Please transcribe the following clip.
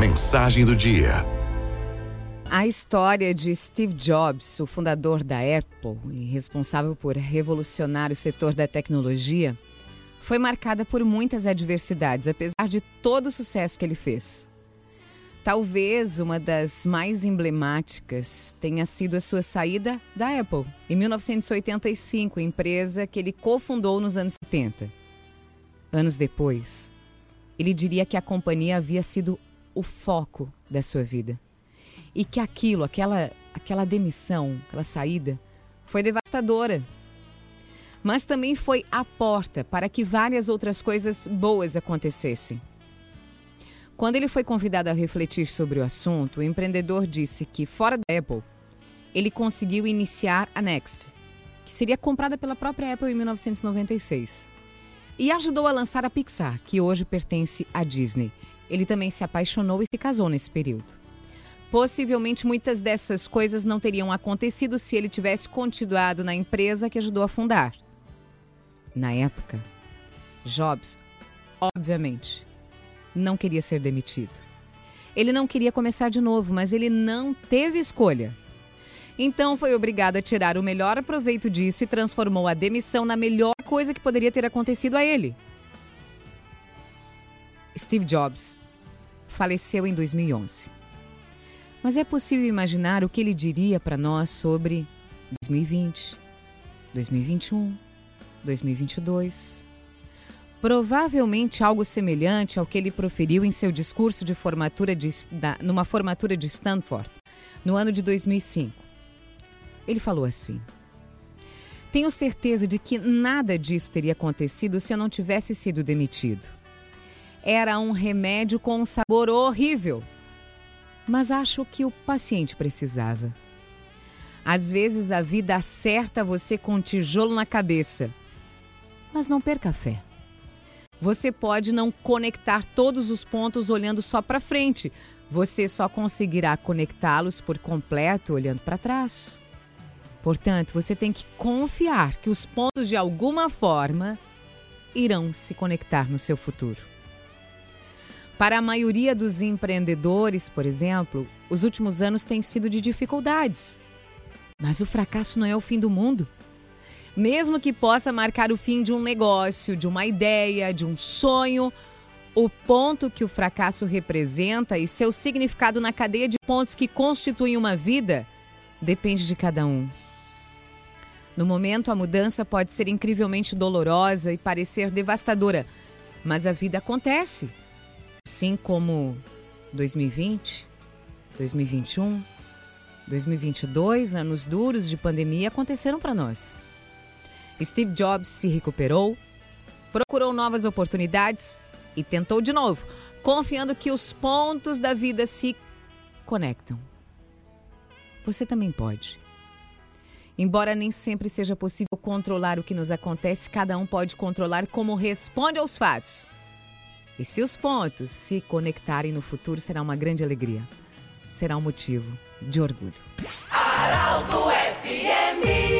Mensagem do dia. A história de Steve Jobs, o fundador da Apple e responsável por revolucionar o setor da tecnologia, foi marcada por muitas adversidades, apesar de todo o sucesso que ele fez. Talvez uma das mais emblemáticas tenha sido a sua saída da Apple, em 1985, empresa que ele cofundou nos anos 70. Anos depois, ele diria que a companhia havia sido o foco da sua vida e que aquilo, aquela, aquela demissão, aquela saída, foi devastadora. Mas também foi a porta para que várias outras coisas boas acontecessem. Quando ele foi convidado a refletir sobre o assunto, o empreendedor disse que, fora da Apple, ele conseguiu iniciar a Next, que seria comprada pela própria Apple em 1996 e ajudou a lançar a Pixar, que hoje pertence à Disney. Ele também se apaixonou e se casou nesse período. Possivelmente muitas dessas coisas não teriam acontecido se ele tivesse continuado na empresa que ajudou a fundar. Na época, Jobs, obviamente, não queria ser demitido. Ele não queria começar de novo, mas ele não teve escolha. Então foi obrigado a tirar o melhor proveito disso e transformou a demissão na melhor coisa que poderia ter acontecido a ele. Steve Jobs faleceu em 2011. Mas é possível imaginar o que ele diria para nós sobre 2020, 2021, 2022. Provavelmente algo semelhante ao que ele proferiu em seu discurso de formatura de, da, numa formatura de Stanford, no ano de 2005. Ele falou assim: Tenho certeza de que nada disso teria acontecido se eu não tivesse sido demitido. Era um remédio com um sabor horrível, mas acho que o paciente precisava. Às vezes a vida acerta você com um tijolo na cabeça, mas não perca a fé. Você pode não conectar todos os pontos olhando só para frente, você só conseguirá conectá-los por completo olhando para trás. Portanto, você tem que confiar que os pontos, de alguma forma, irão se conectar no seu futuro. Para a maioria dos empreendedores, por exemplo, os últimos anos têm sido de dificuldades. Mas o fracasso não é o fim do mundo. Mesmo que possa marcar o fim de um negócio, de uma ideia, de um sonho, o ponto que o fracasso representa e seu significado na cadeia de pontos que constituem uma vida depende de cada um. No momento, a mudança pode ser incrivelmente dolorosa e parecer devastadora, mas a vida acontece. Assim como 2020, 2021, 2022, anos duros de pandemia aconteceram para nós. Steve Jobs se recuperou, procurou novas oportunidades e tentou de novo, confiando que os pontos da vida se conectam. Você também pode. Embora nem sempre seja possível controlar o que nos acontece, cada um pode controlar como responde aos fatos. E se os pontos se conectarem no futuro, será uma grande alegria. Será um motivo de orgulho. Araldo FMI